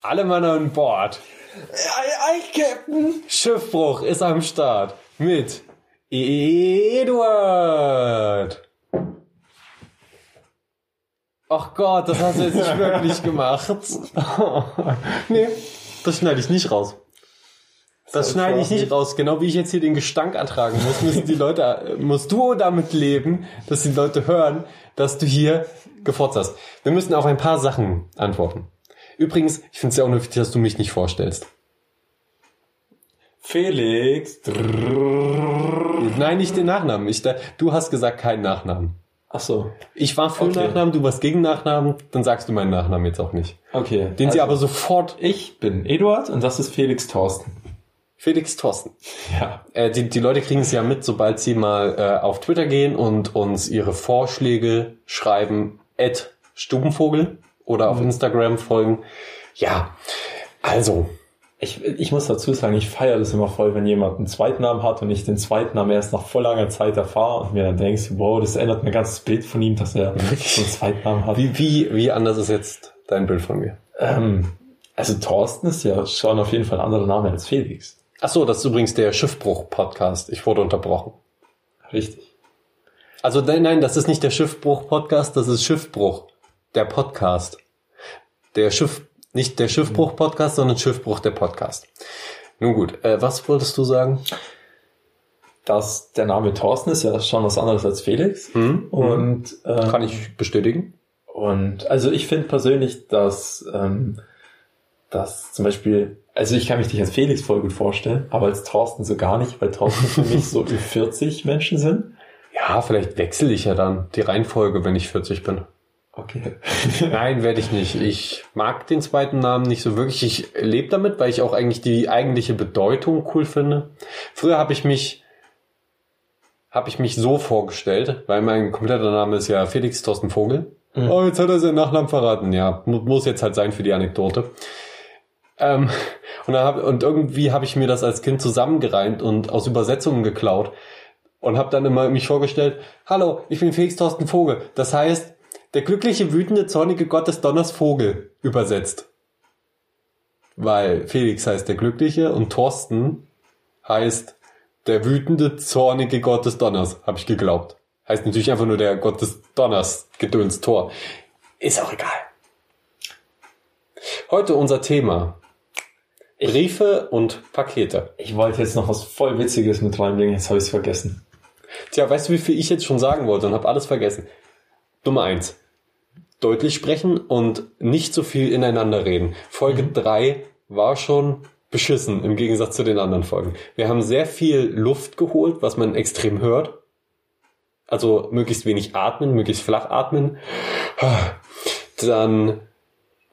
Alle Mann an Bord. Ei, ei, Captain. Schiffbruch ist am Start. Mit Eduard. Ach Gott, das hast du jetzt nicht wirklich gemacht. nee, das schneide ich nicht raus. Das schneide ich nicht raus. Genau wie ich jetzt hier den Gestank ertragen muss, müssen die Leute, musst du damit leben, dass die Leute hören, dass du hier gefotzt hast. Wir müssen auf ein paar Sachen antworten. Übrigens, ich finde es auch wichtig, dass du mich nicht vorstellst. Felix. Nein, nicht den Nachnamen. Ich, du hast gesagt keinen Nachnamen. Ach so. Ich war für Okay. Nachnamen, du warst gegen Nachnamen, dann sagst du meinen Nachnamen jetzt auch nicht. Okay. Den sie also, aber sofort Ich bin Eduard und das ist Felix Thorsten. Felix Thorsten. Ja. Äh, die, die Leute kriegen es ja mit, sobald sie mal äh, auf Twitter gehen und uns ihre Vorschläge schreiben, at Stubenvogel oder auf Instagram folgen. Ja, also, Ich, ich muss dazu sagen, ich feiere das immer voll, wenn jemand einen Zweitnamen hat und ich den Zweitnamen erst nach voll langer Zeit erfahre und mir dann denkst, wow, das ändert mein ganzes Bild von ihm, dass er so einen Zweitnamen hat. wie, wie, wie anders ist jetzt dein Bild von mir? Ähm, also Thorsten ist ja schon auf jeden Fall ein anderer Name als Felix. Ach so, das ist übrigens der Schiffbruch-Podcast. Ich wurde unterbrochen. Richtig. Also nein, nein, das ist nicht der Schiffbruch-Podcast, das ist Schiffbruch, der Podcast. Der Schiff, nicht der Schiffbruch-Podcast, sondern Schiffbruch, der Podcast. Nun gut, äh, was wolltest du sagen? dass der Name Thorsten ist ja schon was anderes als Felix. Hm? Und, äh, Kann ich bestätigen? und also ich finde persönlich, dass, ähm, dass zum Beispiel, also ich kann mich nicht als Felix voll gut vorstellen, aber als Thorsten so gar nicht, weil Thorsten für mich so über 40 Menschen sind. Ja, vielleicht wechsle ich ja dann die Reihenfolge, wenn ich 40 bin. Okay. Nein, werde ich nicht. Ich mag den zweiten Namen nicht so wirklich. Ich lebe damit, weil ich auch eigentlich die eigentliche Bedeutung cool finde. Früher habe ich mich habe ich mich so vorgestellt, weil mein kompletter Name ist ja Felix Thorsten Vogel. Mhm. Oh, jetzt hat er seinen Nachnamen verraten. Ja, mu- muss jetzt halt sein für die Anekdote. Ähm, und, dann hab, und irgendwie habe ich mir das als Kind zusammengereimt und aus Übersetzungen geklaut und habe dann immer mich vorgestellt, hallo, ich bin Felix Thorsten Vogel. Das heißt, der glückliche, wütende, zornige Gott des Donners Vogel übersetzt. Weil Felix heißt der glückliche und Thorsten heißt der wütende, zornige Gott des Donners, habe ich geglaubt. Heißt natürlich einfach nur der Gott des Donners, Gedöns Tor. Ist auch egal. Heute unser Thema. Briefe und Pakete. Ich wollte jetzt noch was voll Witziges mit reinbringen, jetzt habe ich es vergessen. Tja, weißt du, wie viel ich jetzt schon sagen wollte und habe alles vergessen? Nummer eins. Deutlich sprechen und nicht so viel ineinander reden. Folge drei war schon beschissen im Gegensatz zu den anderen Folgen. Wir haben sehr viel Luft geholt, was man extrem hört. Also möglichst wenig atmen, möglichst flach atmen. Dann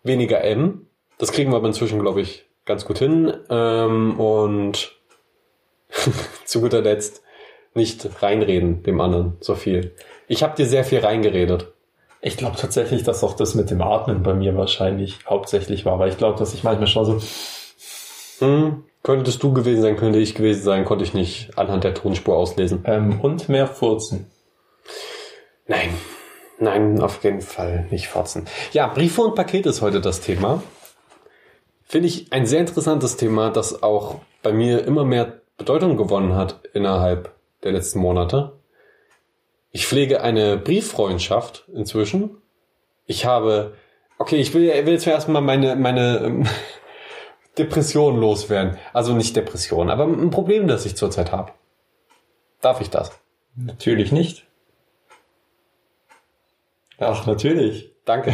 weniger M. Das kriegen wir aber inzwischen, glaube ich, ganz gut hin. Ähm, und zu guter Letzt nicht reinreden dem anderen so viel. Ich habe dir sehr viel reingeredet. Ich glaube tatsächlich, dass auch das mit dem Atmen bei mir wahrscheinlich hauptsächlich war, weil ich glaube, dass ich manchmal schon so, Hm, könntest du gewesen sein, könnte ich gewesen sein, konnte ich nicht anhand der Tonspur auslesen. ähm, und mehr furzen. Nein, nein, auf jeden Fall nicht fotzen. Ja, Briefe und Pakete ist heute das Thema. Finde ich ein sehr interessantes Thema, das auch bei mir immer mehr Bedeutung gewonnen hat innerhalb der letzten Monate. Ich pflege eine Brieffreundschaft inzwischen. Ich habe, okay, ich will, will jetzt erstmal meine, meine ähm, Depression loswerden. Also nicht Depression, aber ein Problem, das ich zurzeit habe. Darf ich das? Natürlich nicht. Ach, natürlich. Danke.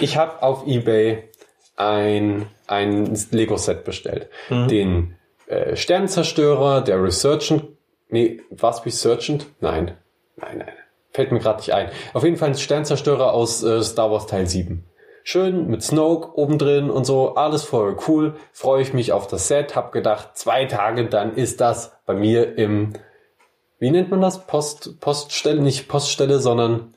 ich habe auf eBay ein, ein Lego-Set bestellt. Den äh, Sternenzerstörer, der Resurgent. Nee, was Resurgent? Nein. Nein, nein. Fällt mir gerade nicht ein. Auf jeden Fall ein Sternenzerstörer aus äh, Star Wars Teil 7. Schön mit Snoke oben drin und so, alles voll cool. Freue ich mich auf das Set, hab gedacht, zwei Tage, dann ist das bei mir im, wie nennt man das? Post, Poststelle, nicht Poststelle, sondern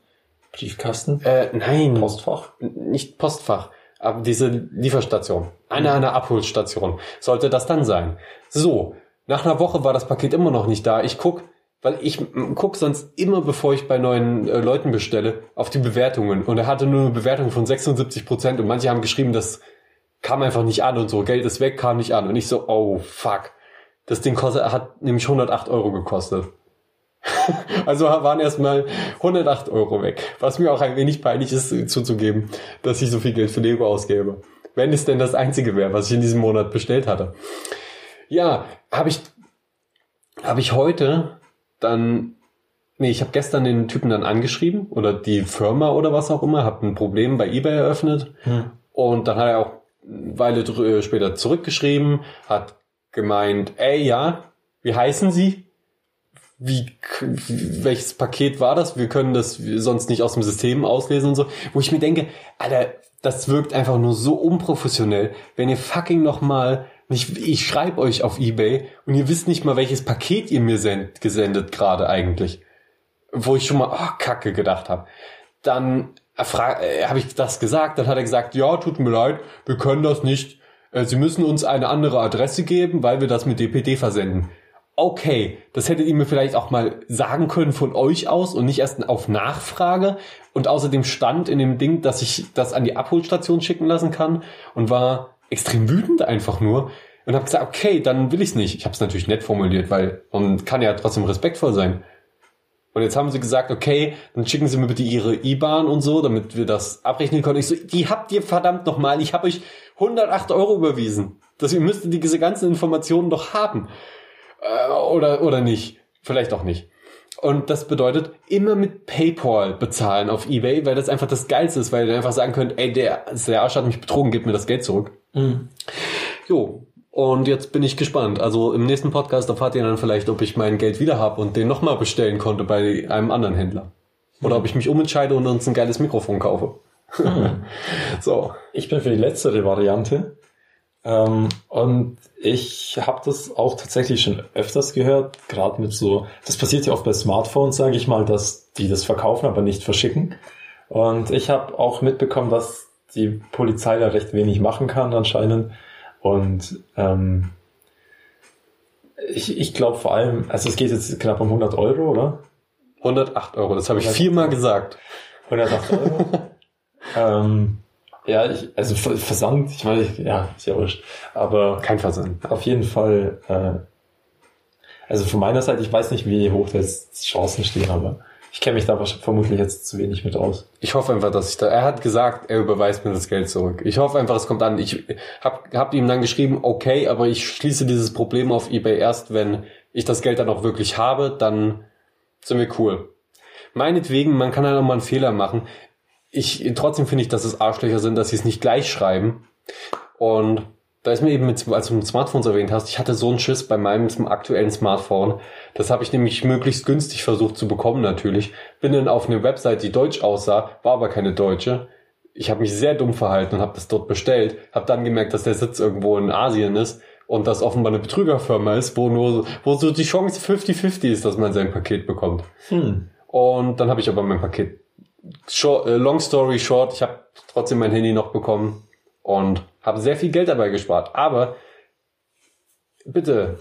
Briefkasten? äh, nein, Postfach? nicht Postfach, aber diese Lieferstation, eine eine Abholstation, sollte das dann sein. So, nach einer Woche war das Paket immer noch nicht da. Ich guck, weil ich guck sonst immer, bevor ich bei neuen äh, Leuten bestelle, auf die Bewertungen. Und er hatte nur eine Bewertung von 76 Prozent und manche haben geschrieben, dass kam einfach nicht an und so, Geld ist weg, kam nicht an. Und ich so, oh fuck. Das Ding kostet, hat nämlich 108 Euro gekostet. also waren erstmal 108 Euro weg. Was mir auch ein wenig peinlich ist zuzugeben, dass ich so viel Geld für Lego ausgebe. Wenn es denn das einzige wäre, was ich in diesem Monat bestellt hatte. Ja, habe ich, habe ich heute dann, nee, ich habe gestern den Typen dann angeschrieben oder die Firma oder was auch immer, habe ein Problem bei eBay eröffnet hm. und dann hat er auch eine Weile äh, später zurückgeschrieben, hat gemeint, ey, ja, wie heißen Sie? Wie, welches Paket war das? Wir können das sonst nicht aus dem System auslesen und so. Wo ich mir denke, Alter, das wirkt einfach nur so unprofessionell, wenn ihr fucking nochmal ich, ich schreibe euch auf Ebay und ihr wisst nicht mal, welches Paket ihr mir send, gesendet gerade eigentlich. Wo ich schon mal, oh, Kacke gedacht habe. Dann äh, äh, habe ich das gesagt, dann hat er gesagt, ja, tut mir leid, wir können das nicht. Äh, Sie müssen uns eine andere Adresse geben, weil wir das mit DPD versenden. Okay, das hättet ihr mir vielleicht auch mal sagen können von euch aus und nicht erst auf Nachfrage. Und außerdem stand in dem Ding, dass ich das an die Abholstation schicken lassen kann und war extrem wütend einfach nur und habe gesagt, okay, dann will ich es nicht. Ich habe es natürlich nett formuliert, weil und kann ja trotzdem respektvoll sein. Und jetzt haben sie gesagt, okay, dann schicken Sie mir bitte Ihre IBAN und so, damit wir das abrechnen können. Ich so, die habt ihr verdammt nochmal. Ich habe euch 108 Euro überwiesen. Ihr müsstet diese ganzen Informationen doch haben. Äh, oder, oder nicht. Vielleicht auch nicht. Und das bedeutet, immer mit PayPal bezahlen auf Ebay, weil das einfach das Geilste ist, weil ihr einfach sagen könnt, ey, der, der Arsch hat mich betrogen, gib mir das Geld zurück. Mhm. Jo, und jetzt bin ich gespannt. Also im nächsten Podcast erfahrt ihr dann vielleicht, ob ich mein Geld wieder habe und den nochmal bestellen konnte bei einem anderen Händler. Oder mhm. ob ich mich umentscheide und uns ein geiles Mikrofon kaufe. Mhm. so. Ich bin für die letztere Variante. Ähm, und ich habe das auch tatsächlich schon öfters gehört, gerade mit so, das passiert ja oft bei Smartphones, sage ich mal, dass die das verkaufen, aber nicht verschicken. Und ich habe auch mitbekommen, dass die Polizei da recht wenig machen kann anscheinend. Und ähm, ich, ich glaube vor allem, also es geht jetzt knapp um 100 Euro, oder? 108 Euro, das habe ich viermal gesagt. 108 Euro. ähm, ja, ich, also Versand, ich meine, ja, ist ja wurscht. Aber kein Versand. Auf jeden Fall, äh, also von meiner Seite, ich weiß nicht, wie hoch das Chancen stehen, aber ich kenne mich da vermutlich jetzt zu wenig mit aus. Ich hoffe einfach, dass ich da. Er hat gesagt, er überweist mir das Geld zurück. Ich hoffe einfach, es kommt an. Ich hab, hab ihm dann geschrieben, okay, aber ich schließe dieses Problem auf eBay erst, wenn ich das Geld dann auch wirklich habe, dann sind wir cool. Meinetwegen, man kann halt auch mal einen Fehler machen ich, trotzdem finde ich, dass es Arschlöcher sind, dass sie es nicht gleich schreiben. Und da ist mir eben, mit, als du mit Smartphones erwähnt hast, ich hatte so einen Schiss bei meinem aktuellen Smartphone. Das habe ich nämlich möglichst günstig versucht zu bekommen natürlich. Bin dann auf eine Website, die deutsch aussah, war aber keine deutsche. Ich habe mich sehr dumm verhalten und habe das dort bestellt. Habe dann gemerkt, dass der Sitz irgendwo in Asien ist und das offenbar eine Betrügerfirma ist, wo nur wo so die Chance 50-50 ist, dass man sein Paket bekommt. Hm. Und dann habe ich aber mein Paket short, äh, long story short, ich habe trotzdem mein Handy noch bekommen und habe sehr viel Geld dabei gespart. Aber bitte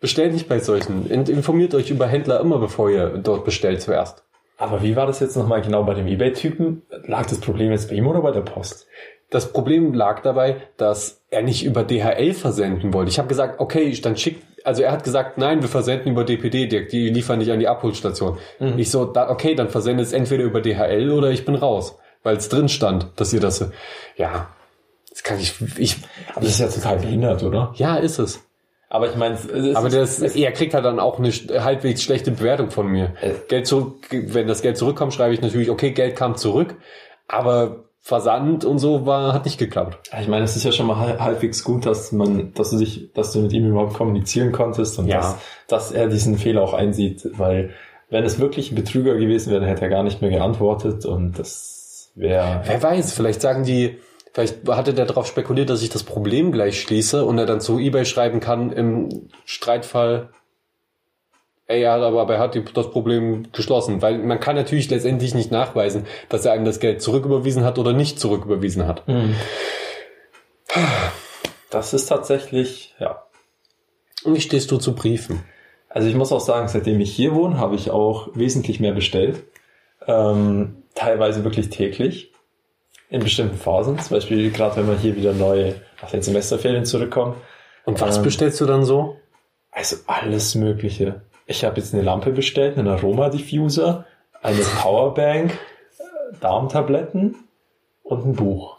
bestellt nicht bei solchen. Informiert euch über Händler immer, bevor ihr dort bestellt zuerst. Aber wie war das jetzt nochmal genau bei dem eBay-Typen? Lag das Problem jetzt bei ihm oder bei der Post? Das Problem lag dabei, dass er nicht über DHL versenden wollte. Ich habe gesagt, okay, dann schickt also er hat gesagt, nein, wir versenden über DPD, die, die liefern nicht an die Abholstation. Mhm. Ich so, da, okay, dann versendet es entweder über DHL oder ich bin raus, weil es drin stand, dass ihr das, ja, das kann ich, ich. Aber das ist ja total behindert, oder? Ja, ist es. Aber ich meine, aber das, er kriegt halt dann auch eine halbwegs schlechte Bewertung von mir. Äh. Geld zurück, wenn das Geld zurückkommt, schreibe ich natürlich, okay, Geld kam zurück, aber Versand und so war, hat nicht geklappt. Ich meine, es ist ja schon mal halbwegs gut, dass man, dass du dich, dass du mit ihm überhaupt kommunizieren konntest und ja. dass, dass er diesen Fehler auch einsieht, weil wenn es wirklich ein Betrüger gewesen wäre, dann hätte er gar nicht mehr geantwortet und das wäre. Wer weiß, vielleicht sagen die, vielleicht hatte der darauf spekuliert, dass ich das Problem gleich schließe und er dann zu eBay schreiben kann im Streitfall, Ey, ja, aber er hat das Problem geschlossen, weil man kann natürlich letztendlich nicht nachweisen, dass er einem das Geld zurücküberwiesen hat oder nicht zurücküberwiesen hat. Mhm. Das ist tatsächlich, ja. Und wie stehst du zu Briefen? Also ich muss auch sagen, seitdem ich hier wohne, habe ich auch wesentlich mehr bestellt. Ähm, teilweise wirklich täglich. In bestimmten Phasen. Zum Beispiel gerade wenn wir hier wieder neue nach den Semesterferien zurückkomme. Und was Ähm, bestellst du dann so? Also alles Mögliche. Ich habe jetzt eine Lampe bestellt, einen Aromadiffuser, eine Powerbank, Darmtabletten und ein Buch.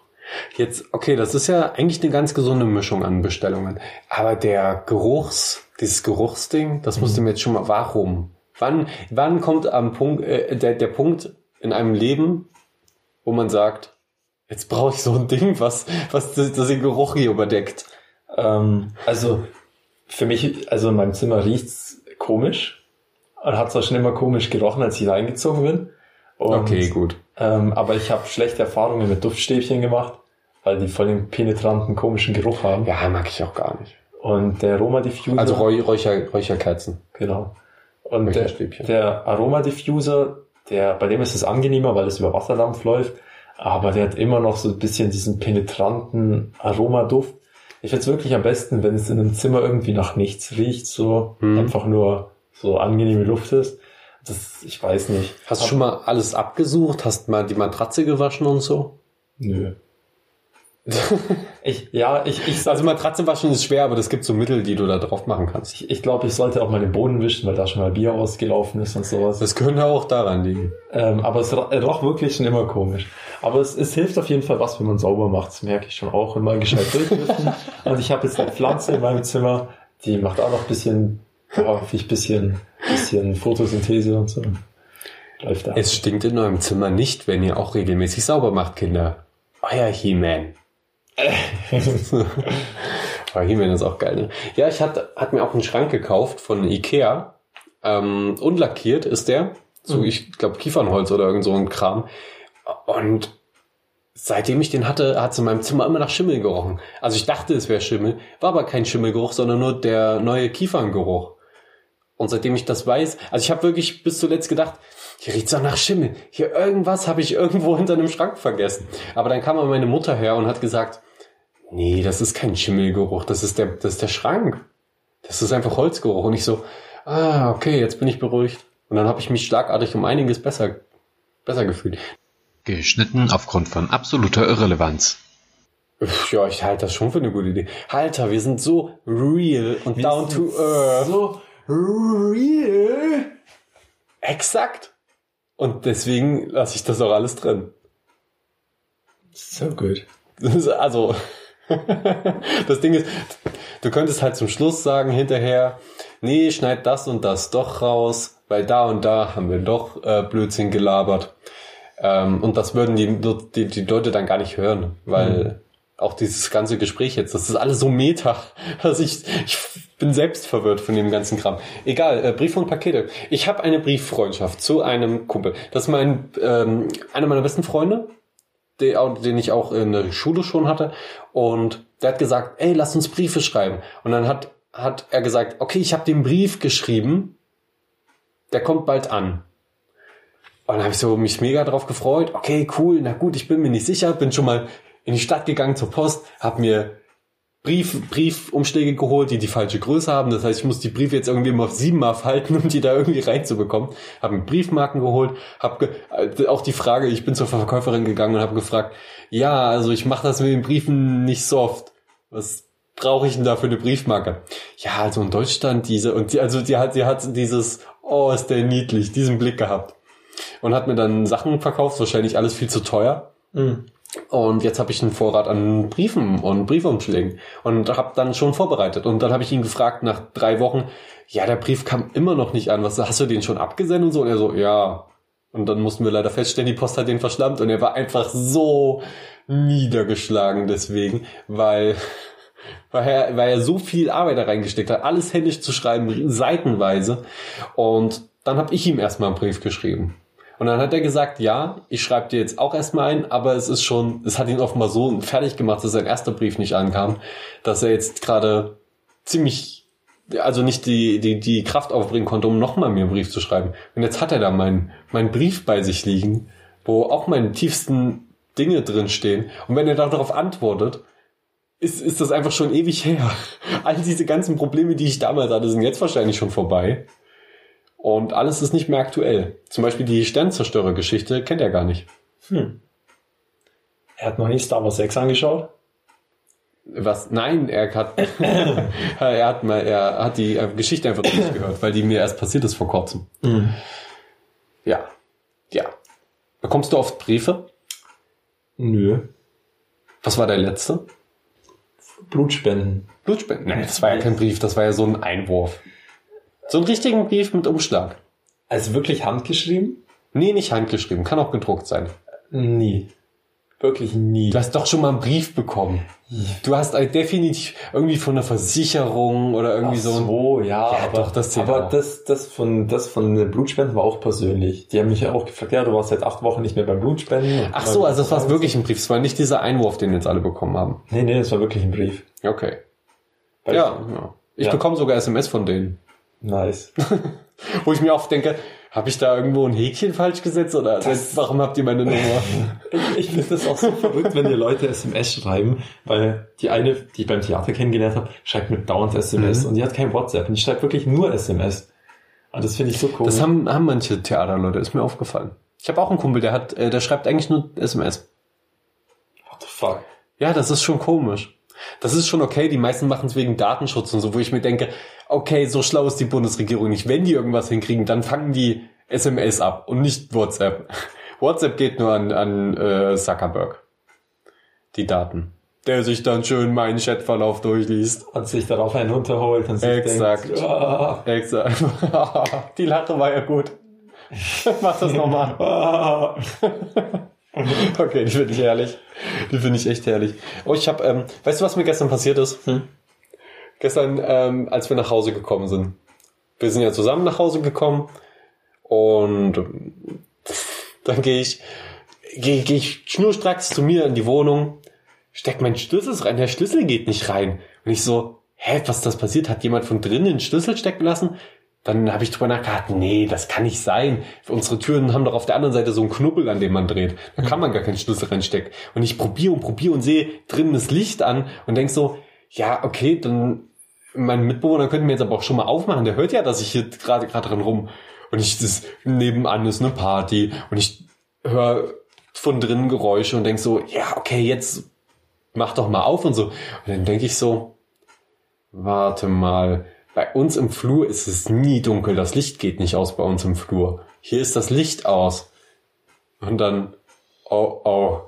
Jetzt, okay, das ist ja eigentlich eine ganz gesunde Mischung an Bestellungen. Aber der Geruchs, dieses Geruchsding, das musst du mir jetzt schon mal, warum? Wann, wann kommt am Punkt, äh, der, der Punkt in einem Leben, wo man sagt, jetzt brauche ich so ein Ding, was, was das, das den Geruch hier überdeckt? Ähm, also für mich, also in meinem Zimmer riecht's komisch und hat zwar schon immer komisch gerochen, als ich reingezogen bin. Und, Okay, gut. Ähm, aber ich habe schlechte Erfahrungen mit Duftstäbchen gemacht, weil die voll den penetranten, komischen Geruch haben. Ja, mag ich auch gar nicht. Und der Aromadiffuser. Also Räu Räucher, Räucherkerzen. Genau. Und der, der Aromadiffuser, der, bei dem ist es angenehmer, weil es über Wasserdampf läuft, aber der hat immer noch so ein bisschen diesen penetranten Aromaduft. Ich finde es wirklich am besten, wenn es in einem Zimmer irgendwie nach nichts riecht, so Hm. einfach nur so angenehme Luft ist. Das, ich weiß nicht. Hast du schon mal alles abgesucht? Hast mal die Matratze gewaschen und so? Nö. Ich, ja, ich, ich, Also Matratze waschen ist schwer, aber es gibt so Mittel, die du da drauf machen kannst. ich, ich glaube, ich sollte auch mal den Boden wischen, weil da schon mal Bier ausgelaufen ist und sowas. Das könnte auch daran liegen. Ähm, aber es ro- roch wirklich schon immer komisch. Aber es, es hilft auf jeden Fall was, wenn man sauber macht. Das merke ich schon auch immer gescheit durchlüften. Und ich habe jetzt eine Pflanze in meinem Zimmer, die macht auch noch ein bisschen, ich bisschen, bisschen Photosynthese und so. Läuft da. Es stinkt in eurem Zimmer nicht, wenn ihr auch regelmäßig sauber macht, Kinder. Euer He-Man. Aber He-Man ist auch geil, ne? Ja, ich hatte, hat mir auch einen Schrank gekauft von Ikea. Ähm, unlackiert ist der. So, Mhm. ich glaube, Kiefernholz oder irgend so ein Kram. Und seitdem ich den hatte, hat es in meinem Zimmer immer nach Schimmel gerochen. Also ich dachte, es wäre Schimmel, war aber kein Schimmelgeruch, sondern nur der neue Kieferngeruch. Und seitdem ich das weiß, also ich habe wirklich bis zuletzt gedacht, hier riecht's doch nach Schimmel. Hier irgendwas habe ich irgendwo hinter einem Schrank vergessen. Aber dann kam meine Mutter her und hat gesagt, nee, das ist kein Schimmelgeruch, das ist der, das ist der Schrank. Das ist einfach Holzgeruch. Und ich so, ah, okay, jetzt bin ich beruhigt. Und dann habe ich mich schlagartig um einiges besser, besser gefühlt. Geschnitten aufgrund von absoluter Irrelevanz. Ja, ich halte das schon für eine gute Idee. Alter, wir sind so real und Wir down sind to earth. So real. Exakt. Und deswegen lasse ich das auch alles drin. So gut. Also, das Ding ist, du könntest halt zum Schluss sagen hinterher, nee, schneid das und das doch raus, weil da und da haben wir doch äh, Blödsinn gelabert. Ähm, und das würden die, die, die Leute dann gar nicht hören, weil auch dieses ganze Gespräch jetzt, das ist alles so meta, dass ich, ich bin selbst verwirrt von dem ganzen Kram. Egal, äh, Briefe und Pakete. Ich habe eine Brieffreundschaft zu einem Kumpel. Das ist mein, ähm, einer meiner besten Freunde, den ich auch in der Schule schon hatte. Und der hat gesagt, ey, lass uns Briefe schreiben. Und dann hat, hat er gesagt, okay, ich habe den Brief geschrieben, der kommt bald an. Und dann habe ich so mich mega drauf gefreut. Okay, cool, na gut, ich bin mir nicht sicher, bin schon mal in die Stadt gegangen zur Post, habe mir Brief, Briefumschläge geholt, die die falsche Größe haben. Das heißt, ich muss die Briefe jetzt irgendwie immer siebenmal falten, um die da irgendwie reinzubekommen. Habe mir Briefmarken geholt, habe ge äh, auch die Frage, ich bin zur Verkäuferin gegangen und habe gefragt, ja, also ich mache das mit den Briefen nicht so oft. Was brauche ich denn da für eine Briefmarke? Ja, also in Deutschland diese und die, also die hat, sie hat dieses, oh, ist der niedlich, diesen Blick gehabt und hat mir dann Sachen verkauft, wahrscheinlich alles viel zu teuer. Mhm. Und jetzt habe ich einen Vorrat an Briefen und Briefumschlägen und habe dann schon vorbereitet. Und dann habe ich ihn gefragt nach drei Wochen, ja, der Brief kam immer noch nicht an. Was hast du den schon abgesendet und so? Und er so, ja. Und dann mussten wir leider feststellen, die Post hat den verschlammt und er war einfach so niedergeschlagen deswegen, weil, weil, er, weil er so viel Arbeit da reingesteckt hat, alles händisch zu schreiben, seitenweise. Und dann habe ich ihm erstmal einen Brief geschrieben. Und dann hat er gesagt, ja, ich schreibe dir jetzt auch erstmal ein, aber es ist schon, es hat ihn offenbar so fertig gemacht, dass sein erster Brief nicht ankam, dass er jetzt gerade ziemlich, also nicht die, die, die Kraft aufbringen konnte, um nochmal mir einen Brief zu schreiben. Und jetzt hat er da meinen mein Brief bei sich liegen, wo auch meine tiefsten Dinge drin stehen. Und wenn er darauf antwortet, ist, ist das einfach schon ewig her. All diese ganzen Probleme, die ich damals hatte, sind jetzt wahrscheinlich schon vorbei. Und alles ist nicht mehr aktuell. Zum Beispiel die Sternzerstörer-Geschichte kennt er gar nicht. Hm. Er hat noch nie Star Wars 6 angeschaut. Was? Nein, er hat, er hat mal, er hat die Geschichte einfach nicht gehört, weil die mir erst passiert ist vor kurzem. Ja. Ja. Bekommst du oft Briefe? Nö. Was war der letzte? Blutspenden. Blutspenden? Nein, das war ja kein Brief, das war ja so ein Einwurf. So einen richtigen Brief mit Umschlag. Also wirklich handgeschrieben? Nee, nicht handgeschrieben, kann auch gedruckt sein. Nie. Wirklich nie. Du hast doch schon mal einen Brief bekommen. Du hast halt definitiv irgendwie von einer Versicherung oder irgendwie Ach so ein so, ja, Ja, aber, doch, das aber auch. das, das von, das von den Blutspenden war auch persönlich. Die haben mich ja auch gefragt, ja, du warst seit acht Wochen nicht mehr beim Blutspenden. Ach so, also das war wirklich ein Brief. Es war nicht dieser Einwurf, den jetzt alle bekommen haben. Nee, nee, das war wirklich ein Brief. Okay. Weil Ja, ja. Ich Ja. bekomme sogar SMS von denen. Nice. Wo ich mir oft denke, habe ich da irgendwo ein Häkchen falsch gesetzt oder warum habt ihr meine Nummer? Ich, ich finde das auch so verrückt, wenn dir Leute SMS schreiben, weil die eine, die ich beim Theater kennengelernt habe, schreibt mir dauernd SMS Mhm. und die hat kein WhatsApp und die schreibt wirklich nur SMS. Und das finde ich so cool. Das haben, haben manche Theaterleute, ist mir aufgefallen. Ich habe auch einen Kumpel, der hat, äh, der schreibt eigentlich nur SMS. What the fuck? Ja, das ist schon komisch. Das ist schon okay, die meisten machen es wegen Datenschutz und so, wo ich mir denke, okay, so schlau ist die Bundesregierung nicht. Wenn die irgendwas hinkriegen, dann fangen die SMS ab und nicht WhatsApp. WhatsApp geht nur an, an äh, Zuckerberg. Die Daten. Der sich dann schön meinen Chatverlauf durchliest. Und sich darauf einen runterholt und sich Exakt. denkt, ah, Exakt. die Lache war ja gut. Mach das nochmal. Okay, die finde ich herrlich. Die finde ich echt herrlich. Oh, ich habe, ähm, weißt du, was mir gestern passiert ist? Gestern, ähm, als wir nach Hause gekommen sind. Wir sind ja zusammen nach Hause gekommen und ähm, dann gehe ich, gehe geh ich schnurstracks zu mir in die Wohnung, steck meinen Schlüssel rein, der Schlüssel geht nicht rein. Und ich so, hä, was ist das passiert? Hat jemand von drinnen den Schlüssel stecken lassen? Dann habe ich drüber nachgedacht, nee, das kann nicht sein. Unsere Türen haben doch auf der anderen Seite so einen Knubbel, an dem man dreht. Da kann man gar keinen Schlüssel reinstecken. Und ich probiere und probiere und sehe drinnen das Licht an und denk so, ja, okay, dann mein Mitbewohner könnte mir jetzt aber auch schon mal aufmachen. Der hört ja, dass ich hier gerade gerade dran rum und ich das nebenan ist eine Party und ich höre von drinnen Geräusche und denk so, ja, okay, jetzt mach doch mal auf und so. Und dann denke ich so, warte mal, bei uns im Flur ist es nie dunkel, das Licht geht nicht aus bei uns im Flur. Hier ist das Licht aus. Und dann, oh, oh,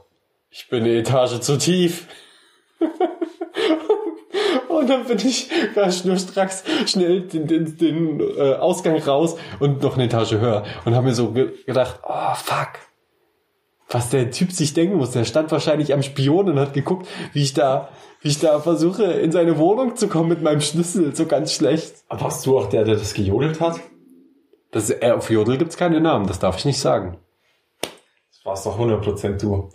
ich bin eine Etage zu tief. Und dann bin ich ganz schnurstracks schnell den, den, den äh, Ausgang raus und noch eine Etage höher. Und habe mir so ge gedacht, oh fuck. Was der Typ sich denken muss. Der stand wahrscheinlich am Spion und hat geguckt, wie ich da, wie ich da versuche, in seine Wohnung zu kommen mit meinem Schlüssel. So ganz schlecht. Aber warst du auch der, der das gejodelt hat? Das, äh, auf Jodel gibt's keine Namen, das darf ich nicht sagen. Das warst doch 100% du.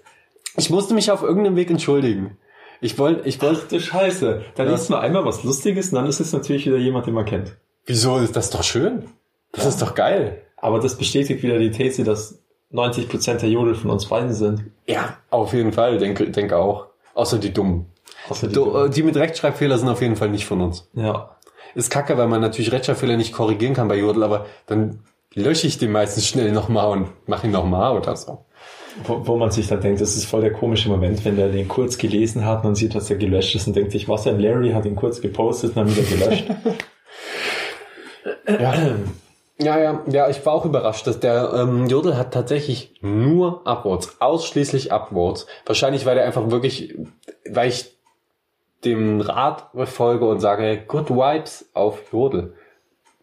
Ich musste mich auf irgendeinem Weg entschuldigen. Ich wollte, ich wollte, Scheiße. Da Ja. liest man einmal was Lustiges und dann ist es natürlich wieder jemand, den man kennt. wieso ist das doch schön? Das ist doch geil. Aber das bestätigt wieder die These, dass 90% der Jodel von uns beiden sind. Ja, auf jeden Fall, denke, denke auch. Außer die Dummen. Außer die Du, äh, die mit Rechtschreibfehler sind auf jeden Fall nicht von uns. ja. Ist kacke, weil man natürlich Rechtschreibfehler nicht korrigieren kann bei Jodel, aber dann lösche ich den meistens schnell nochmal und mache ihn nochmal oder so. Wo, wo man sich dann denkt, das ist voll der komische Moment, wenn der den kurz gelesen hat und sieht, dass er gelöscht ist und denkt sich, was denn, Larry hat ihn kurz gepostet und dann wieder gelöscht. Ja. Ja, ja, ja, ich war auch überrascht, dass der ähm, Jodel hat tatsächlich nur Upvotes, ausschließlich Upvotes. Wahrscheinlich, weil er einfach wirklich, weil ich dem Rat befolge und sage, Good Vibes auf Jodel.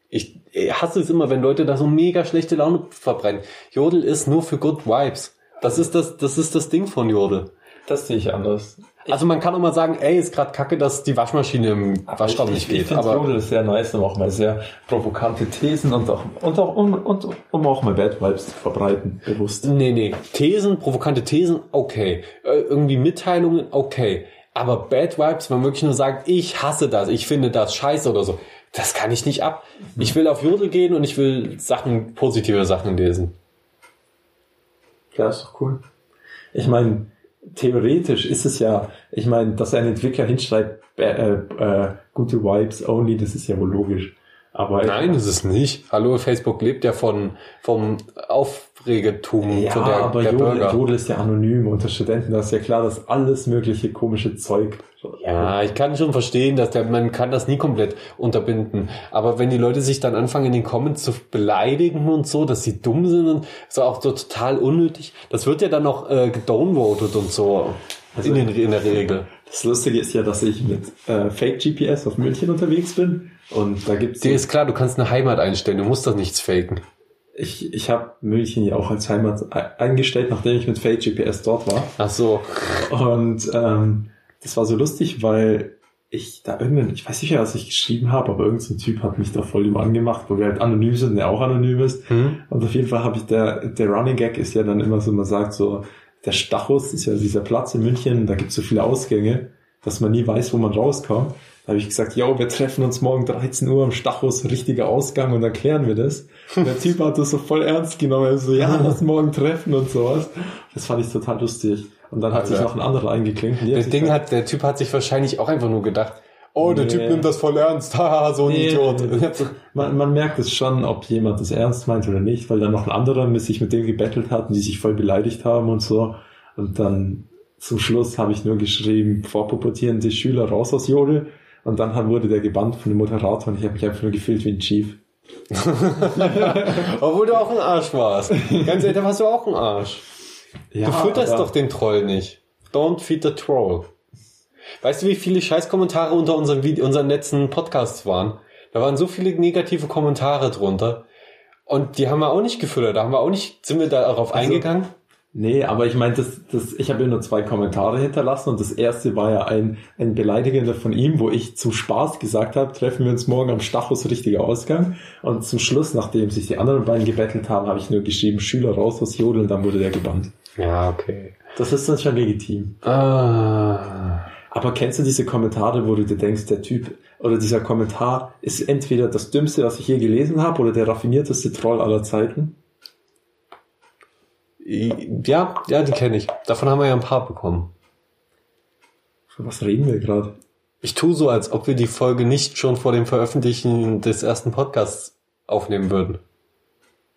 Ich hasse es immer, wenn Leute da so mega schlechte Laune verbrennen. Jodel ist nur für Good Vibes. Das ist das, das ist das Ding von Jodel. Das sehe ich anders. Also man kann auch mal sagen, ey, ist gerade kacke, dass die Waschmaschine im Waschraum ich, nicht ich, geht. ich finde Jodel sehr nice, um auch mal sehr provokante Thesen und auch, und auch um, und, um auch mal Bad Vibes zu verbreiten, bewusst. Nee, nee. Thesen, provokante Thesen, okay. Äh, irgendwie Mitteilungen, okay. Aber Bad Vibes, wenn man wirklich nur sagt, ich hasse das, ich finde das scheiße oder so, das kann ich nicht ab. Ich will auf Jodel gehen und ich will Sachen, positive Sachen lesen. Ja, ist doch cool. Ich meine, theoretisch ist es ja, ich meine, dass ein Entwickler hinschreibt, äh, äh, gute Vibes only, das ist ja wohl logisch. Aber Nein, ist es nicht. Hallo, Facebook lebt ja von, vom Aufregetum ja, von der, aber der Jodel. Jodel ist ja anonym unter Studenten. Da ist ja klar, dass alles mögliche komische Zeug. Ja, ich kann schon verstehen, dass der, man kann das nie komplett unterbinden. Aber wenn die Leute sich dann anfangen, in den Comments zu beleidigen und so, dass sie dumm sind und so auch so total unnötig, das wird ja dann noch äh, gedownvoted und so. Also- in, den, in der Regel. Das Lustige ist ja, dass ich mit äh, Fake GPS auf München unterwegs bin und da gibt's Dir ist klar, du kannst eine Heimat einstellen, du musst doch nichts faken. ich ich habe München ja auch als Heimat e- eingestellt, nachdem ich mit Fake GPS dort war Ach so. und ähm, das war so lustig, weil ich da irgendein, ich weiß nicht mehr, was ich geschrieben habe, aber irgendein so ein Typ hat mich da voll über angemacht, wo wir halt anonym sind und der auch anonym ist. Hm? Und auf jeden Fall habe ich der, der Running Gag ist ja dann immer so, man sagt so, der Stachus ist ja dieser Platz in München, da gibt es so viele Ausgänge, dass man nie weiß, wo man rauskommt. Da habe ich gesagt, yo, wir treffen uns morgen 13 Uhr am Stachus, richtiger Ausgang und dann klären wir das. Und der Typ hat das so voll ernst genommen, er so, ja, lass morgen treffen und sowas. Das fand ich total lustig. Und dann hat sich Alter. noch ein anderer eingeklinkt. Das sich Ding hat, der Typ hat sich wahrscheinlich auch einfach nur gedacht, oh, der Nee. Typ nimmt das voll ernst, haha, so ein Nee, Idiot. Man, man merkt es schon, ob jemand das ernst meint oder nicht, weil dann noch ein anderer sich mit dem gebettelt hat und die sich voll beleidigt haben und so. Und dann zum Schluss habe ich nur geschrieben, vorpubertierende Schüler raus aus Jodel. Und dann wurde der gebannt von dem Moderator und ich habe mich einfach nur gefühlt wie ein Chief. Obwohl du auch ein Arsch warst. Ganz ehrlich, da warst du auch ein Arsch. Ja, du fütterst doch den Troll nicht. Don't feed the troll. Weißt du, wie viele Scheißkommentare unter unseren, Vide unseren letzten Podcasts waren? Da waren so viele negative Kommentare drunter. Und die haben wir auch nicht gefüttert. Da haben wir auch nicht, sind wir darauf Also- eingegangen? Nee, aber ich meine, das, das, ich habe ja nur zwei Kommentare hinterlassen und das erste war ja ein, ein beleidigender von ihm, wo ich zum Spaß gesagt habe, treffen wir uns morgen am Stachus richtiger Ausgang. Und zum Schluss, nachdem sich die anderen beiden gebettelt haben, habe ich nur geschrieben, Schüler raus aus Jodel und dann wurde der gebannt. Ja, okay. Das ist dann schon legitim. Ah. Aber kennst du diese Kommentare, wo du dir denkst, der Typ oder dieser Kommentar ist entweder das Dümmste, was ich je gelesen habe, oder der raffinierteste Troll aller Zeiten? Ja, ja, die kenne ich. Davon haben wir ja ein paar bekommen. Von was reden wir gerade? Ich tue so, als ob wir die Folge nicht schon vor dem Veröffentlichen des ersten Podcasts aufnehmen würden.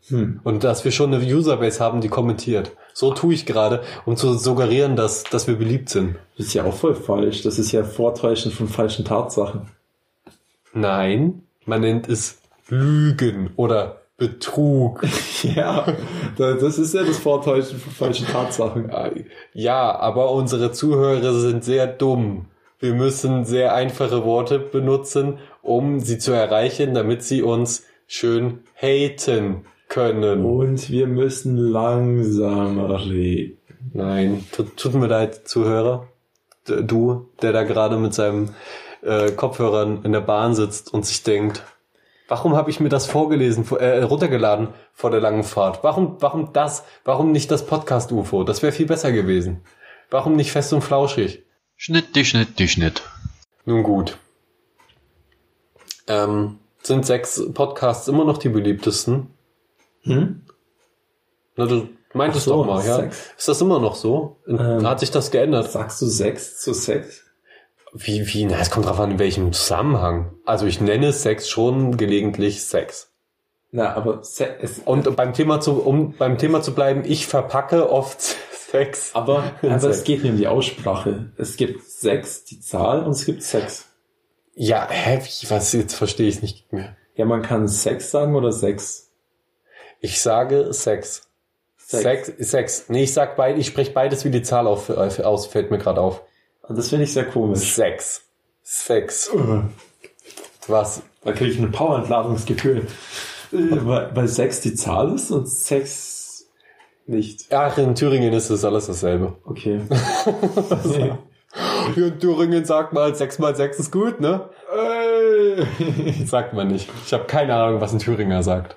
Hm. Und dass wir schon eine Userbase haben, die kommentiert. So tue ich gerade, um zu suggerieren, dass, dass wir beliebt sind. Das ist ja auch voll falsch. Das ist ja Vortäuschen von falschen Tatsachen. Nein, man nennt es Lügen oder Betrug. Ja, da- das ist ja das Vortäuschen von falschen Tatsachen. Ja, aber unsere Zuhörer sind sehr dumm. Wir müssen sehr einfache Worte benutzen, um sie zu erreichen, damit sie uns schön haten können. Und wir müssen langsamer reden. Nein, tut, tut mir leid, Zuhörer. Du, der da gerade mit seinem äh, Kopfhörern in der Bahn sitzt und sich denkt, warum habe ich mir das vorgelesen, vor- äh, runtergeladen vor der langen Fahrt? Warum, warum das? Warum nicht das Podcast-UFO? Das wäre viel besser gewesen. Warum nicht fest und flauschig? Schnitt, die Schnitt, die Schnitt. Nun gut. Ähm, sind sechs Podcasts immer noch die beliebtesten? Hm? Na, du meintest so, doch mal, ja. sechs. Ist das immer noch so? Ähm, Hat sich das geändert? Sagst du Sex zu Sex? Wie, wie, na, es kommt drauf an, in welchem Zusammenhang. Also ich nenne Sex schon gelegentlich Sex. Na, aber Se es, Und beim Thema zu, um beim Thema zu bleiben, ich verpacke oft Sex. aber, aber Sex. es geht mir um die Aussprache. Es gibt Sex, die Zahl, und es gibt Sex. Ja, hä, was, jetzt verstehe ich nicht mehr. Ja, man kann Sex sagen oder Sex. Ich sage Sex. Sex. Sex, Sex. Nee, ich sag beid, ich spreche beides wie die Zahl auf, äh, aus, fällt mir gerade auf. Und das finde ich sehr komisch. Sex. Sex. Was? Da kriege ich ein Powerentladungsgefühl. weil, weil Sex die Zahl ist und Sex nicht. Ach, in Thüringen ist es alles dasselbe. Okay. Hier in Thüringen sagt man, 6 mal 6 ist gut, ne? Sagt man nicht. Ich habe keine Ahnung, was ein Thüringer sagt.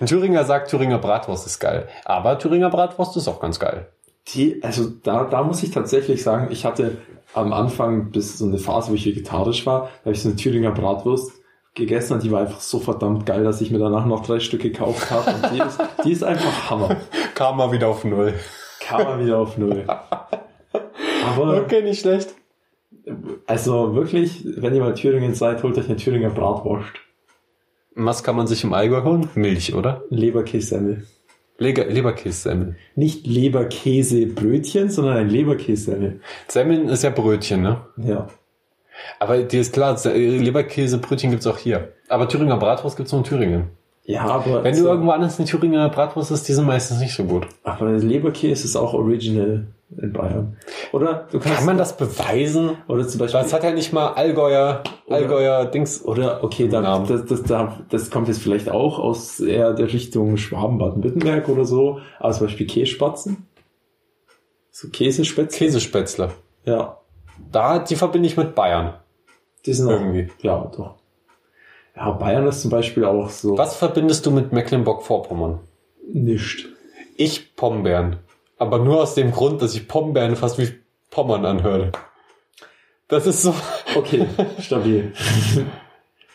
Ein Thüringer sagt, Thüringer Bratwurst ist geil. Aber Thüringer Bratwurst ist auch ganz geil. Die, also da, da muss ich tatsächlich sagen, ich hatte am Anfang bis so eine Phase, wo ich vegetarisch war, da habe ich so eine Thüringer Bratwurst gegessen und die war einfach so verdammt geil, dass ich mir danach noch drei Stück gekauft habe. Und die ist, die ist einfach Hammer. Kam mal wieder auf Null. Kam mal wieder auf Null. Aber Okay, nicht schlecht. also wirklich, wenn ihr mal in Thüringen seid, holt euch eine Thüringer Bratwurst. Was kann man sich im Allgäu holen? Milch, oder? Leberkässemmel. Leger, Leberkässemmel. Nicht Leberkäsebrötchen, sondern ein Leberkässemmel. Semmeln ist ja Brötchen, ne? Ja. Aber dir ist klar, Leberkäsebrötchen gibt's auch hier. Aber Thüringer Bratwurst gibt's nur in Thüringen. Ja, aber. Wenn du so- irgendwo anders eine Thüringer Bratwurst isst, die sind meistens nicht so gut. aber Leberkäse ist auch original in Bayern. Oder du kannst. Kann man das beweisen? Oder zum Beispiel. Das hat ja nicht mal Allgäuer, Oder- Allgäuer Dings. Oder, okay, da, das, das, da, das kommt jetzt vielleicht auch aus eher der Richtung Schwaben, Baden-Württemberg oder so. Aber zum Beispiel Kässpatzen. So Käsespätzle. Käsespätzle. Ja. Da, die verbinde ich mit Bayern. Die sind auch, Irgendwie. Ja, doch. Ja, Bayern ist zum Beispiel auch so. Was verbindest du mit Mecklenburg-Vorpommern? Nicht. Ich Pombeeren. Aber nur aus dem Grund, dass ich Pombeeren fast wie Pommern anhöre. Das ist so. Okay, stabil.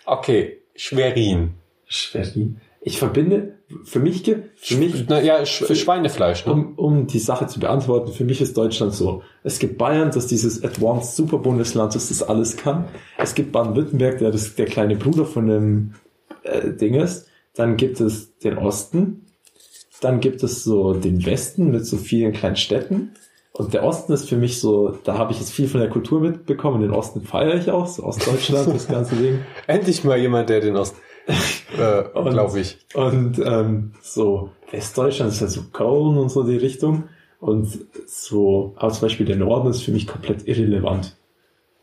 Okay, Schwerin. Schwerin. Ich verbinde, für mich, für mich, Naja, Sch Schweinefleisch, ne? um, um die Sache zu beantworten, für mich ist Deutschland so. Es gibt Bayern, das dieses Advanced Superbundesland, das das alles kann. Es gibt Baden-Württemberg, der das, der kleine Bruder von dem äh, Ding ist. Dann gibt es den Osten. Dann gibt es so den Westen mit so vielen kleinen Städten. Und der Osten ist für mich so, da habe ich jetzt viel von der Kultur mitbekommen. Den Osten feiere ich auch, so Ostdeutschland, das ganze Ding. Endlich mal jemand, der den Ost, äh, Und- glaube ich. Und ähm, so Westdeutschland ist ja so Köln und so die Richtung. Und so, aber zum Beispiel der Norden ist für mich komplett irrelevant.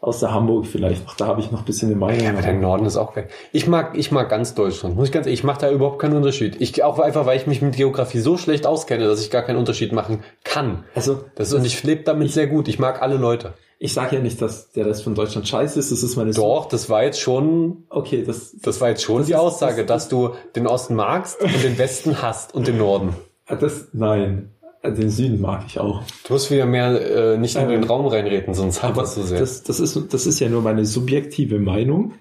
Außer Hamburg vielleicht noch, da habe ich noch ein bisschen eine Meinung. Ja, aber der Norden ist auch geil. Ich mag, ich mag ganz Deutschland. Muss ich ganz ehrlich, ich mache da überhaupt keinen Unterschied. Ich auch einfach, weil ich mich mit Geografie so schlecht auskenne, dass ich gar keinen Unterschied machen kann. also, Das und ich lebe damit sehr gut. Ich mag alle Leute. Ich sage ja nicht, dass der Rest von Deutschland scheiße ist, das ist meine Doch, das war jetzt schon, Okay, das, das war jetzt schon Das die ist- Aussage, das- dass du den Osten magst und den Westen hasst und den Norden. ah, das, nein, Ah, den Süden mag ich auch. Du musst wieder mehr äh, nicht in den Ähm, Raum reinreden, sonst hat Aber das so sehr. das, das, ist, das ist ja nur meine subjektive Meinung,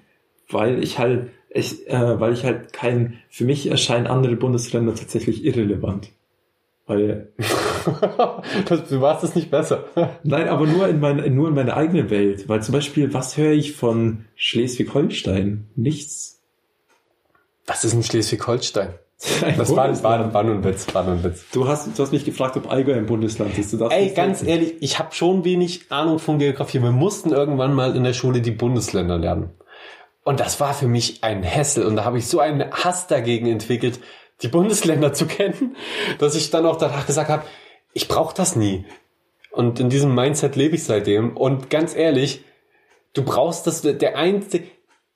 weil ich halt, ich, äh, weil ich halt kein, für mich erscheinen andere Bundesländer tatsächlich irrelevant. Weil, das, du machst es nicht besser. nein, aber nur in, mein, nur in meiner eigenen Welt. Weil zum Beispiel, was höre ich von Schleswig-Holstein? Nichts. Was ist in Schleswig-Holstein? Ein Das war, war, war nur ein Witz, war nur ein Witz. Du hast, du hast mich gefragt, ob Allgäu ein Bundesland ist. Ey, ganz sagen. ehrlich, ich habe schon wenig Ahnung von Geografie. Wir mussten irgendwann mal in der Schule die Bundesländer lernen. Und das war für mich ein Hessel. Und da habe ich so einen Hass dagegen entwickelt, die Bundesländer zu kennen, dass ich dann auch danach gesagt habe, ich brauche das nie. Und in diesem Mindset lebe ich seitdem. Und ganz ehrlich, du brauchst das, der einzige,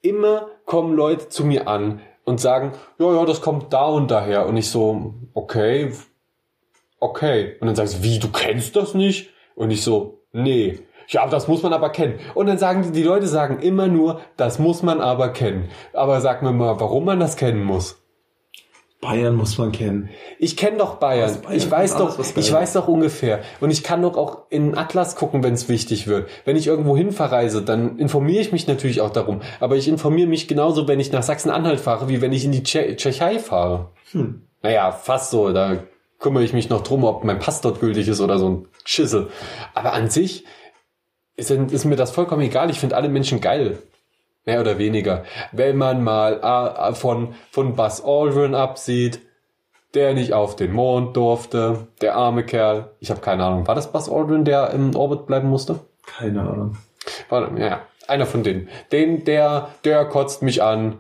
immer kommen Leute zu mir an und sagen, ja, ja, das kommt da und daher. Und ich so, okay, okay. Und dann sagst du, wie, du kennst das nicht? Und ich so, nee. Ja, das muss man aber kennen. Und dann sagen die, die Leute sagen immer nur, das muss man aber kennen. Aber sag mir mal, warum man das kennen muss. Bayern muss man kennen. Ich kenne doch Bayern. Bayern Ich weiß alles, doch, geil ich weiß doch ungefähr. Und ich kann doch auch in Atlas gucken, wenn es wichtig wird. Wenn ich irgendwo hin verreise, dann informiere ich mich natürlich auch darum. Aber ich informiere mich genauso, wenn ich nach Sachsen-Anhalt fahre, wie wenn ich in die Tsche Tschechei fahre. Hm. Naja, fast so. Da kümmere ich mich noch drum, ob mein Pass dort gültig ist oder so ein Schissel. Aber an sich ist, ist mir das vollkommen egal. Ich finde alle Menschen geil. Mehr oder weniger. Wenn man mal äh, von, von Buzz Aldrin absieht, der nicht auf den Mond durfte, der arme Kerl. Ich habe keine Ahnung. War das Buzz Aldrin, der im Orbit bleiben musste? Keine Ahnung. War, ja, einer von denen. Den, der, der kotzt mich an.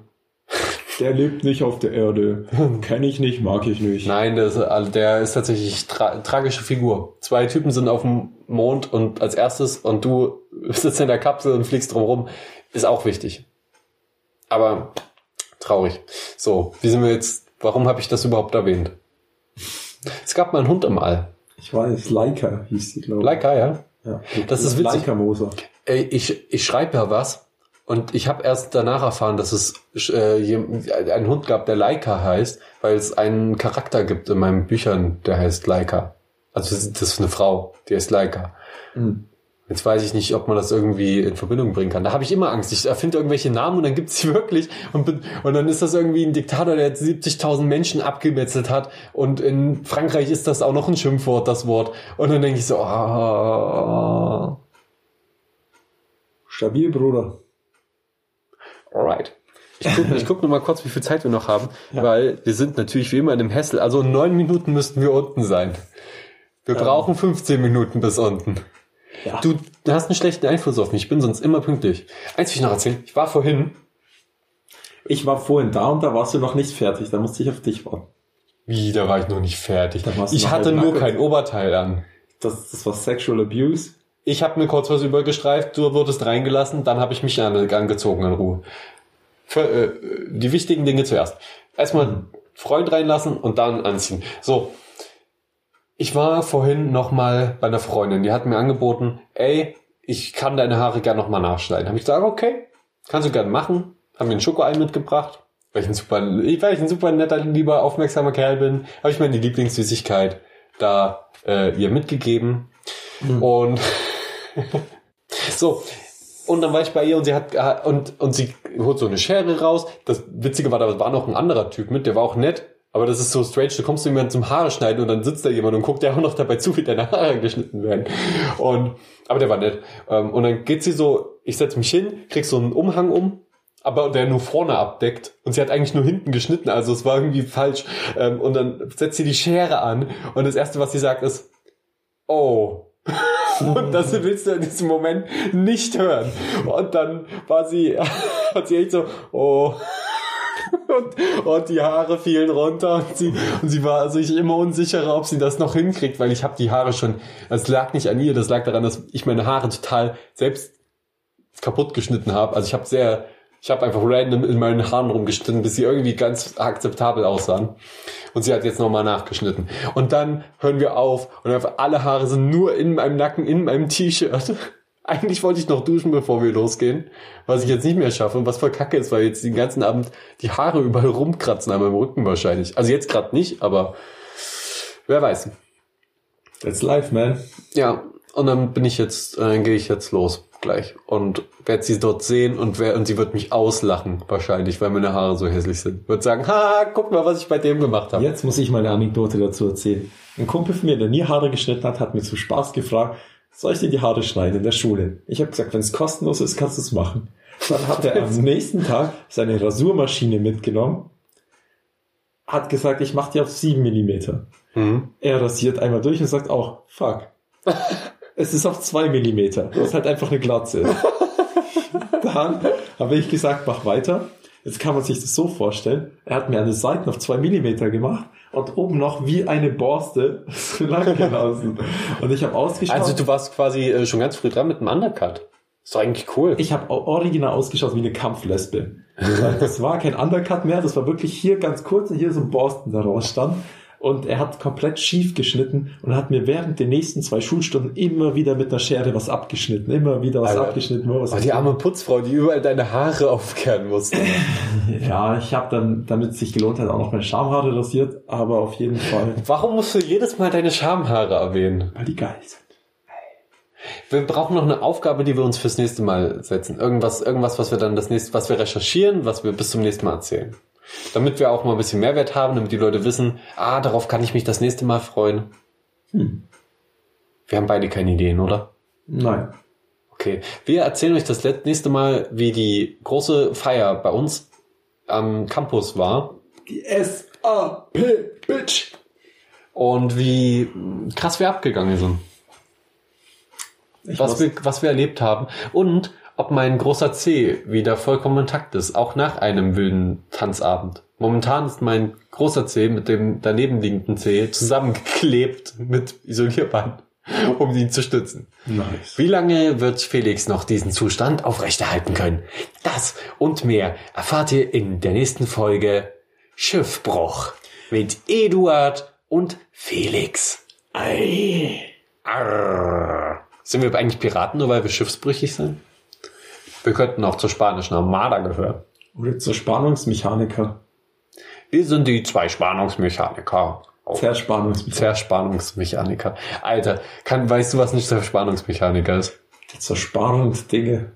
Der lebt nicht auf der Erde. Kenn ich nicht, mag ich nicht. Nein, der ist, also der ist tatsächlich tra tragische Figur. Zwei Typen sind auf dem Mond und als erstes und du sitzt in der Kapsel und fliegst drumherum. Ist auch wichtig. Aber traurig. So, wie sind wir jetzt, warum habe ich das überhaupt erwähnt? Es gab mal einen Hund im All. Ich weiß, Leica hieß die, glaube ich. Leica, ja. Ja. Das ist witzig. Leica Moser. Ey, ich, ich schreibe ja was und ich habe erst danach erfahren, dass es äh, einen Hund gab, der Leica heißt, weil es einen Charakter gibt in meinen Büchern, der heißt Leica. Also das ist- eine Frau, die heißt Leica. Hm. Jetzt weiß ich nicht, ob man das irgendwie in Verbindung bringen kann. Da habe ich immer Angst. Ich erfinde irgendwelche Namen und dann gibt's sie wirklich. Und, bin, und dann ist das irgendwie ein Diktator, der jetzt 70.000 Menschen abgemetzelt hat. Und in Frankreich ist das auch noch ein Schimpfwort, das Wort. Und dann denke ich so, ah, Stabil, Bruder. alright. Ich gucke ich guck nur mal kurz, wie viel Zeit wir noch haben, weil wir sind natürlich wie immer in einem Hessel. Also in neun Minuten müssten wir unten sein. Wir brauchen 15 Minuten bis unten. Ja. Du, du hast einen schlechten Einfluss auf mich. Ich bin sonst immer pünktlich. Eins will ich noch erzählen. Ich war vorhin. Ich war vorhin da und da warst du noch nicht fertig. Da musste ich auf dich warten. Wie, da war ich noch nicht fertig. Da warst du Ich hatte nur kein Oberteil an. Das, das war Sexual Abuse. Ich habe mir kurz was übergestreift, du wurdest reingelassen, dann habe ich mich an, angezogen in Ruhe. Für, äh, die wichtigen Dinge zuerst. Erstmal Freund reinlassen und dann anziehen. So. Ich war vorhin noch mal bei einer Freundin, die hat mir angeboten, ey, ich kann deine Haare gerne noch mal nachschneiden. Habe ich gesagt, okay, kannst du gerne machen. Haben mir ein Schokoei mitgebracht. Weil ich ein super, weil ich ein super netter, lieber, aufmerksamer Kerl bin, habe ich meine Lieblingssüßigkeit da äh, ihr mitgegeben. Und so. Und dann war ich bei ihr und sie hat äh, und und sie holt so eine Schere raus. Das Witzige war, da war noch ein anderer Typ mit, der war auch nett. Aber das ist so strange. Du kommst zu jemandem zum Haare schneiden und dann sitzt da jemand und guckt ja auch noch dabei zu, wie deine Haare geschnitten werden. Und aber der war nett. Ähm, Und dann geht sie so, ich setz mich hin, krieg so einen Umhang um, aber der nur vorne abdeckt. Und sie hat eigentlich nur hinten geschnitten, also es war irgendwie falsch. Ähm, Und dann setzt sie die Schere an und das erste, was sie sagt, ist, oh. Und das willst du in diesem Moment nicht hören. Und dann war sie, hat sie echt so, oh. Und, und die Haare fielen runter und sie, und sie war sich immer unsicherer, ob sie das noch hinkriegt, weil ich habe die Haare schon, es lag nicht an ihr, das lag daran, dass ich meine Haare total selbst kaputt geschnitten habe. Also ich habe sehr, ich habe einfach random in meinen Haaren rumgeschnitten, bis sie irgendwie ganz akzeptabel aussahen. Und sie hat jetzt nochmal nachgeschnitten. Und dann hören wir auf und einfach alle Haare sind nur in meinem Nacken, in meinem T-Shirt. Eigentlich wollte ich noch duschen, bevor wir losgehen, was ich jetzt nicht mehr schaffe und was voll kacke ist, weil jetzt den ganzen Abend die Haare überall rumkratzen an meinem Rücken wahrscheinlich. Also jetzt gerade nicht, aber wer weiß. That's life, man. Ja, und dann bin ich jetzt, äh, dann gehe ich jetzt los gleich und werde sie dort sehen und wer und sie wird mich auslachen wahrscheinlich, weil meine Haare so hässlich sind. Wird sagen, ha, guck mal, was ich bei dem gemacht habe. Jetzt muss ich mal eine Anekdote dazu erzählen. Ein Kumpel von mir, der nie Haare geschnitten hat, hat mir zum Spaß gefragt, soll ich dir die Haare schneiden in der Schule? Ich habe gesagt, wenn es kostenlos ist, kannst du es machen. Dann hat er am nächsten Tag seine Rasurmaschine mitgenommen, hat gesagt, ich mache die auf 7 Millimeter. Mhm. Er rasiert einmal durch und sagt auch, fuck. Es ist auf 2 Millimeter, was halt einfach eine Glatze ist. Dann habe ich gesagt, mach weiter. Jetzt kann man sich das so vorstellen. Er hat mir an den Seiten auf 2 Millimeter gemacht und oben noch wie eine Borste lang gelassen. Und ich habe ausgeschaut. Also du warst quasi äh, schon ganz früh dran mit dem Undercut. Ist doch eigentlich cool. ich habe original ausgeschaut wie eine Kampflesbe. Das war kein Undercut mehr, das war wirklich hier ganz kurz und hier so ein Borsten daraus stand. Und er hat komplett schief geschnitten und hat mir während den nächsten zwei Schulstunden immer wieder mit einer Schere was abgeschnitten. Immer wieder was Alter. abgeschnitten. was Oh, die arme Putzfrau, die überall deine Haare aufkehren musste. Ja, ich habe dann, damit es sich gelohnt hat, auch noch meine Schamhaare rasiert, aber auf jeden Fall, Warum musst du jedes Mal deine Schamhaare erwähnen? weil die geil sind. Wir brauchen noch eine Aufgabe, die wir uns fürs nächste Mal setzen. Irgendwas, irgendwas, was wir dann das nächste, was wir recherchieren, was wir bis zum nächsten Mal erzählen. Damit wir auch mal ein bisschen Mehrwert haben, damit die Leute wissen, ah, darauf kann ich mich das nächste Mal freuen. Hm. Wir haben beide keine Ideen, oder? Nein. Okay. Wir erzählen euch das nächste Mal, wie die große Feier bei uns am Campus war Die S-A-P, Bitch. und wie krass wir abgegangen sind. Ich was muss- wir, was wir erlebt haben und ob mein großer C wieder vollkommen intakt ist, auch nach einem wilden Tanzabend. Momentan ist mein großer C mit dem daneben liegenden C zusammengeklebt mit Isolierband, um ihn zu stützen. Nice. Wie lange wird Felix noch diesen Zustand aufrechterhalten können? Das und mehr erfahrt ihr in der nächsten Folge Schiffbruch mit Eduard und Felix. Ei. Arr. Sind wir eigentlich Piraten, nur weil wir schiffsbrüchig sind? Wir könnten auch zur spanischen Armada gehören. Oder zur Spannungsmechaniker. Wir sind die zwei Spannungsmechaniker. Oh, Zerspannungsmechaniker. Zerspannungsmechaniker. Alter, kann, weißt du, was nicht Zerspannungsmechaniker ist? Zerspannungsdinge.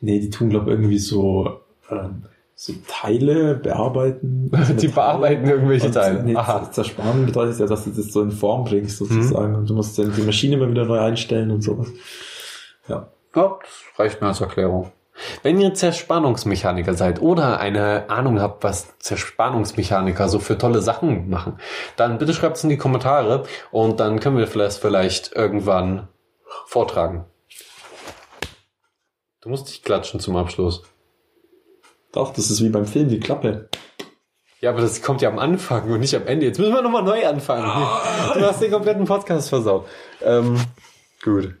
Nee, die tun, glaube irgendwie so, ähm, so Teile bearbeiten. Also Die bearbeiten irgendwelche Und, Teile. Nee, Aha. Zersparen bedeutet ja, dass du das so in Form bringst, sozusagen. Und du musst dann die Maschine immer wieder neu einstellen und sowas. Ja. Ja, das reicht mir als Erklärung. Wenn ihr Zerspannungsmechaniker seid oder eine Ahnung habt, was Zerspannungsmechaniker so für tolle Sachen machen, dann bitte schreibt es in die Kommentare und dann können wir das vielleicht irgendwann vortragen. Du musst dich klatschen zum Abschluss. Doch, das ist wie beim Film, die Klappe. Ja, aber das kommt ja am Anfang und nicht am Ende. Jetzt müssen wir nochmal neu anfangen. Du hast den kompletten Podcast versaut. Ähm, gut.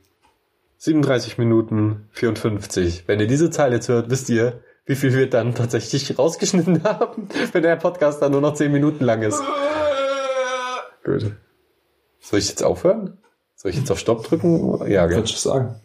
37 Minuten 54. Wenn ihr diese Zahl jetzt hört, wisst ihr, wie viel wir dann tatsächlich rausgeschnitten haben, wenn der Podcast dann nur noch 10 Minuten lang ist. Gut. Soll ich jetzt aufhören? Soll ich jetzt auf Stopp drücken? Ja, gell? Würdest du sagen?